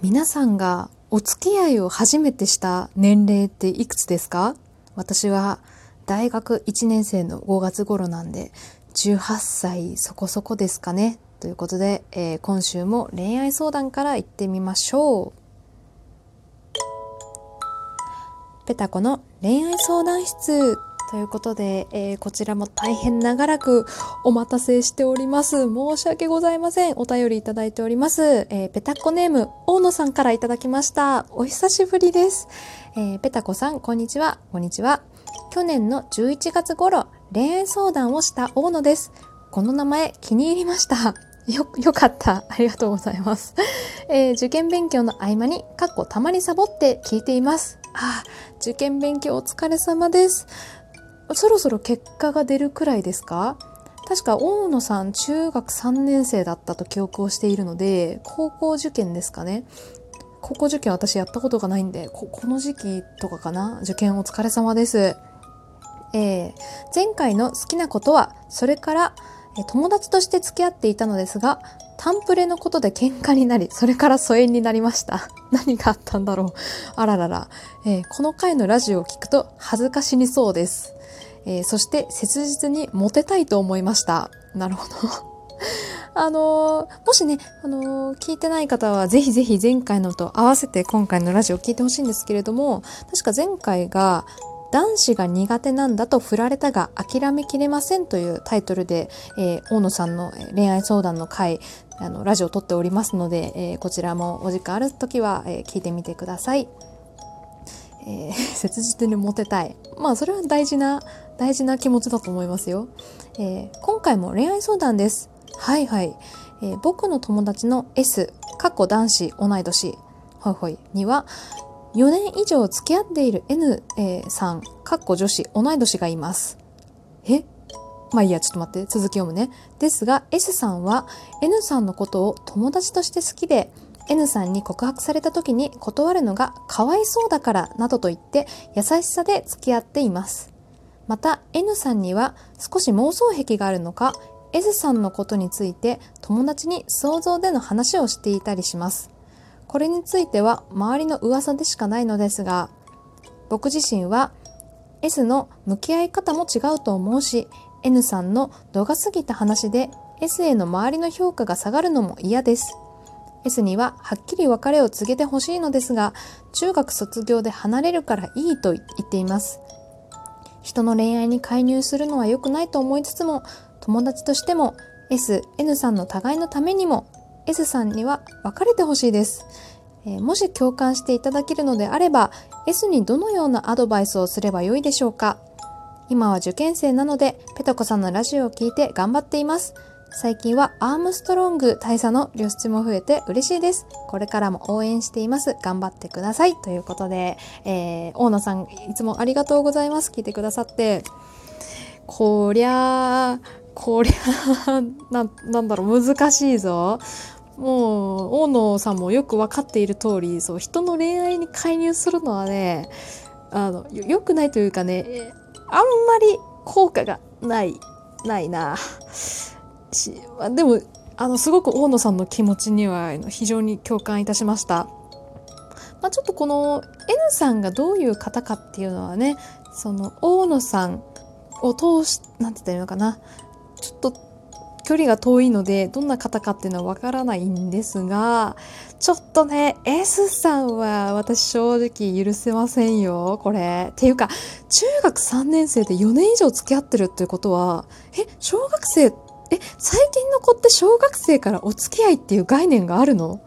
皆さんがお付き合いを初めてした年齢っていくつですか？私は大学1年生の5月頃なんで18歳そこそこですかね。ということで、えー、今週も恋愛相談から行ってみましょう。ペタコの恋愛相談室。ということで、えー、こちらも大変長らくお待たせしております。申し訳ございません。お便りいただいております。えー、ペタコネーム、大野さんからいただきました。お久しぶりです。えー、ペタコさん、こんにちは。こんにちは。去年の11月頃、恋愛相談をした大野です。この名前気に入りました。よ、よかった。ありがとうございます。えー、受験勉強の合間に、かっこたまにサボって聞いています。あ、受験勉強お疲れ様です。そろそろ結果が出るくらいですか？確か大野さん中学3年生だったと記憶をしているので高校受験ですかね？高校受験私やったことがないんでここの時期とかかな？受験お疲れ様です。えー、前回の好きなことはそれから友達として付き合っていたのですがタンプレのことで喧嘩になりそれから疎遠になりました。何があったんだろう？あららら、えー、この回のラジオを聞くと恥ずかしにそうです。えー、そして切実にモテたいと思いました。なるほど。あのー、もしね、あのー、聞いてない方はぜひぜひ前回のと合わせて今回のラジオを聞いてほしいんですけれども、確か前回が男子が苦手なんだと振られたが諦めきれませんというタイトルで、えー、大野さんの恋愛相談の回、あの、ラジオを撮っておりますので、え、こちらもお時間ある時は、え、聞いてみてください。えー、切実にモテたい。まあ、それは大事な大事な気持ちだと思いますよ。えー、今回も恋愛相談です。はいはい。えー、僕の友達の S、過去男子同い年、ほいほいには、4年以上付き合っている N、えー、さん、かっこ女子同い年がいます。え？まあいいや、ちょっと待って、続き読むね。ですが、S さんは N さんのことを友達として好きで、N さんに告白された時に断るのがかわいそうだからなどと言って優しさで付き合っています。また N さんには少し妄想癖があるのか S さんのことについて友達に想像での話をしていたりします。これについては周りの噂でしかないのですが、僕自身は S の向き合い方も違うと思うし、N さんの度が過ぎた話で S への周りの評価が下がるのも嫌です。S にははっきり別れを告げてほしいのですが、中学卒業で離れるからいいと言っています。人の恋愛に介入するのは良くないと思いつつも友達としても S、N さんの互いのためにも S さんには別れてほしいです、えー、もし共感していただけるのであれば S にどのようなアドバイスをすればよいでしょうか。今は受験生なのでペトコさんのラジオを聞いて頑張っています。最近はアームストロング大佐の露出も増えて嬉しいです。これからも応援しています。頑張ってください。ということで、えー、大野さん、いつもありがとうございます。聞いてくださって。こりゃこりゃ な、なんだろう、難しいぞ。もう、大野さんもよくわかっている通り、そう、人の恋愛に介入するのはね、あの、良くないというかね、あんまり効果がない、ないな。しでもあのすごく大野さんの気持ちには非常に共感いたしました。まあ、ちょっとこの N さんがどういう方かっていうのはねその大野さんを通しなんて言ったらいいのかなちょっと距離が遠いのでどんな方かっていうのはわからないんですがちょっとね S さんは私正直許せませんよこれっていうか中学3年生で4年以上付き合ってるっていうことはえ小学生ってえ、最近の子って小学生からお付き合いっていう概念があるの？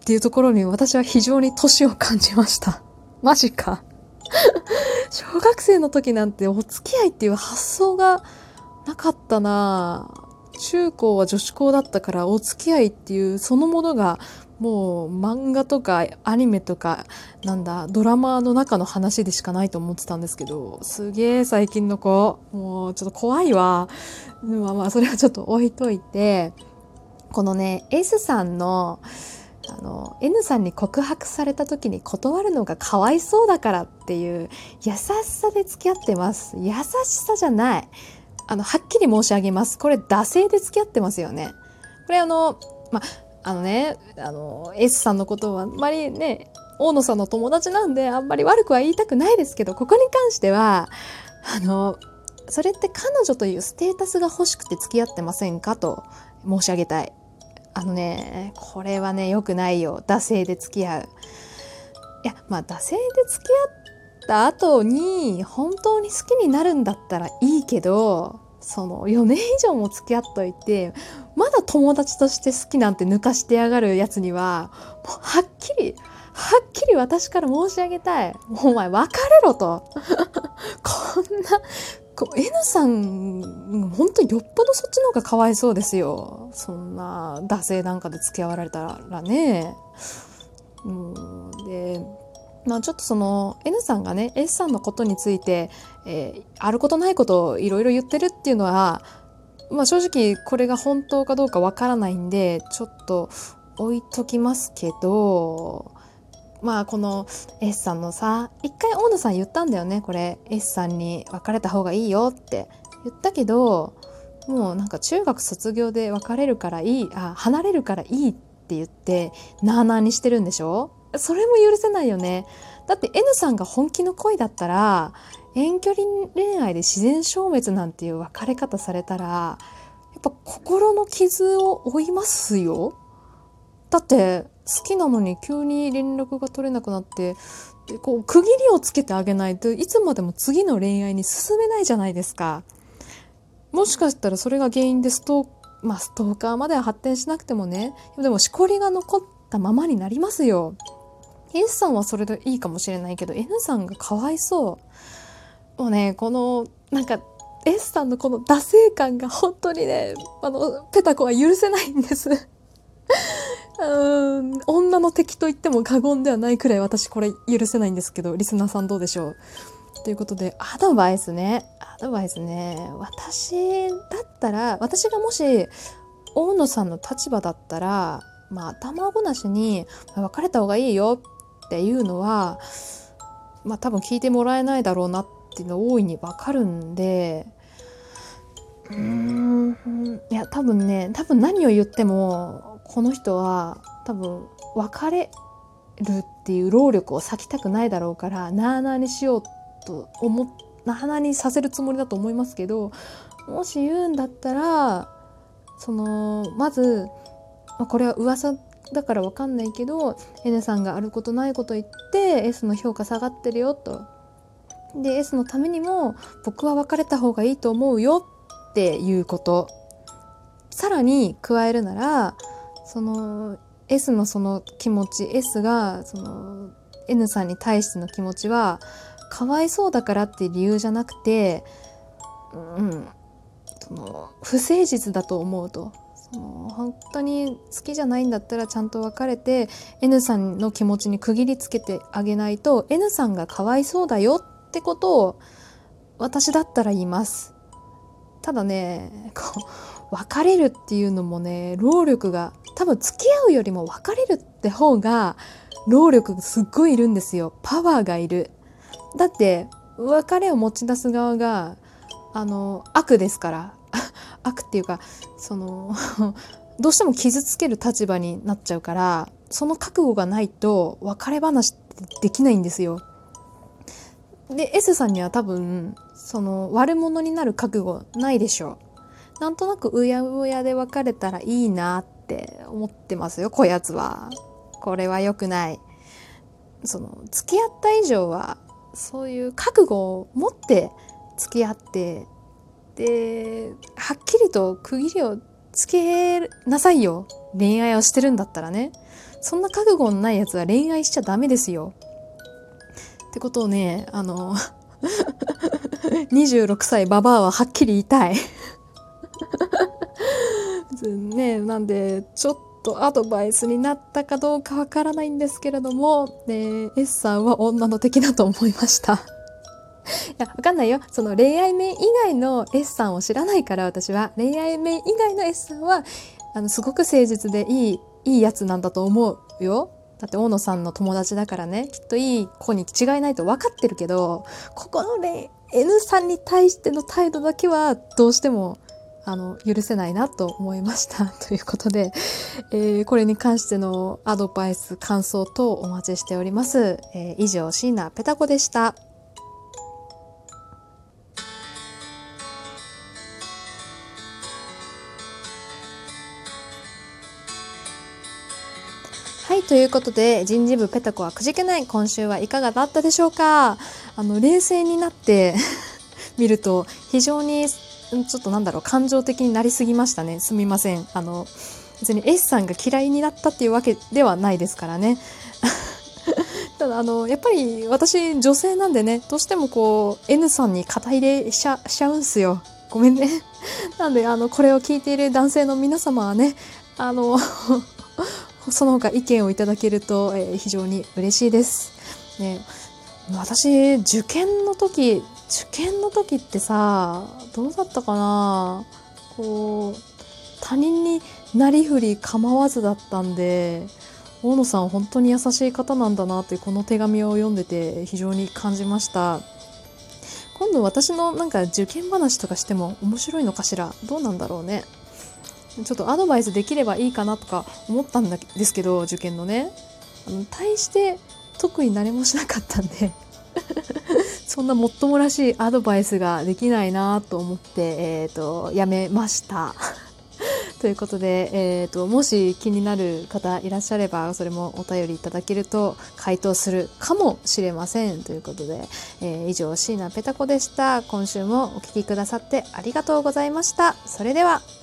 っていうところに私は非常に年を感じました。マジか。小学生の時なんてお付き合いっていう発想がなかったな中高は女子校だったからお付き合いっていうそのものがもう漫画とかアニメとかなんだドラマの中の話でしかないと思ってたんですけどすげえ最近の子もうちょっと怖いわ。まあまあそれはちょっと置いといてこのね S さんのあの N さんに告白された時に断るのがかわいそうだからっていう優しさで付き合ってます。優しさじゃない。あのはっきり申し上げます。これ惰性で付き合ってますよね。これあのまああのね、あの、S さんのことはあんまりね、大野さんの友達なんであんまり悪くは言いたくないですけど、ここに関しては、あの、それって彼女というステータスが欲しくて付き合ってませんかと申し上げたい。あのね、これはね、良くないよ。惰性で付き合う。いや、まあ、惰性で付き合った後に、本当に好きになるんだったらいいけど、その4年以上も付き合っといて、まだ友達として好きなんて抜かしてやがるやつには、もうはっきり、はっきり私から申し上げたい。お前別れろと。こんな、こ N さん、本当によっぽどそっちの方がかわいそうですよ。そんな、惰性なんかで付き合われたらね。うん、で、まあちょっとその N さんがね S さんのことについて、えー、あることないことをいろいろ言ってるっていうのは、まあ正直これが本当かどうかわからないんでちょっと置いときますけどまあこの S さんのさ一回大野さん言ったんだよねこれ S さんに別れた方がいいよって。言ったけどもうなんか中学卒業で別れるからいいあ離れるからいいって言ってなあなあにしてるんでしょ？それも許せないよねだって N さんが本気の恋だったら遠距離恋愛で自然消滅なんていう別れ方されたらやっぱ心の傷を負いますよだって好きなのに急に連絡が取れなくなってでこう区切りをつけてあげないといつまでも次の恋愛に進めないじゃないですか。もしかしたらそれが原因でストー,、まあ、ストーカーまでは発展しなくてもねでもしこりが残ったままになりますよ。S さんはそれでいいかもしれないけど N さんがかわいそう。もうねこのなんか S さんのこの惰性感が本当にねあのペタコは許せないんです。うん女の敵と言っても過言ではないくらい私これ許せないんですけどリスナーさんどうでしょう？ということでアドバイスね。アドバイスね。私だったら私がもし大野さんの立場だったらまあ頭ごなしに別れた方がいいよ。っていうのはまあ多分聞いてもらえないだろうなっていうの大いにわかるんでうーん。いや多分ね多分何を言ってもこの人は多分別れるっていう労力を割きたくないだろうからなあなあにしようと思っなあなあにさせるつもりだと思いますけどもし言うんだったらそのまず、まあ、これは噂だから分かんないけど N さんがあることないこと言って S の評価下がってるよと。で S のためにも僕は別れた方がいいと思うよっていうことさらに加えるならその S のその気持ち S がその N さんに対しての気持ちはかわいそうだからっていう理由じゃなくて、うん、その不誠実だと思うとその本当に好きじゃないんだったらちゃんと別れて N さんの気持ちに区切りつけてあげないと N さんがかわいそうだよってことを私だったら言います。ただねこう別れるっていうのもね労力が多分付き合うよりも別れるって方が労力すっごいいるんですよ。パワーがいる。だって別れを持ち出す側があの悪ですから。悪っていうかその どうしても傷つける立場になっちゃうからその覚悟がないと別れ話ってできないんですよで S さんには多分その悪者になる覚悟ないでしょうなんとなくうやうやで別れたらいいなって思ってますよこやつは。これは良くない。その付き合った以上はそういう覚悟を持って付き合ってではっきりと区切りをつけなさいよ。恋愛をしてるんだったらね。そんな覚悟のないやつは恋愛しちゃダメですよ。ってことをねあの 26歳ババアははっきり言いたい。ね、なんで、ちょっとアドバイスになったかどうかわからないんですけれども、ね、S さんは女の敵だと思いました。いや、わかんないよ。その恋愛面以外の S さんを知らないから私は。恋愛面以外の S さんは、あの、すごく誠実でいい、いいやつなんだと思うよ。だって大野さんの友達だからね、きっといい子に違いないと分かってるけど、ここの、N さんに対しての態度だけはどうしてもあの、許せないなと思いました。ということで、えー、これに関してのアドバイス、感想等お待ちしております。えー、以上、椎名ペタコでした。ということで、人事部ペタコはくじけない今週はいかがだったでしょうか？あの、冷静になって 見ると、非常に、ちょっとなんだろう、感情的になりすぎましたね。すみません。あの、別に S さんが嫌いになったっていうわけではないですからね。ただあのやっぱり私女性なんでねどうしてもこう N さんに肩入れしちゃしちゃうんすよごめんね なんであのこれを聞いている男性の皆様はねあのその他意見をいただけると、えー、非常に嬉しいです。ね、私受験の時受験の時ってさどうだったかな？こう他人になりふり構わずだったんで大野さん本当に優しい方なんだなってこの手紙を読んでて非常に感じました。今度私のなんか受験話とかしても面白いのかしら？どうなんだろうね？ちょっとアドバイスできればいいかなとか思ったんですけど受験のね。あの対して特に何もしなかったんで。そんなもっともらしいアドバイスができないなと思って、えーと、やめました。ということで、えーと、もし気になる方いらっしゃればそれもお便りいただけると回答するかもしれませんということで、えー、以上椎名ペタ子でした。今週もお聴きくださってありがとうございました。それでは。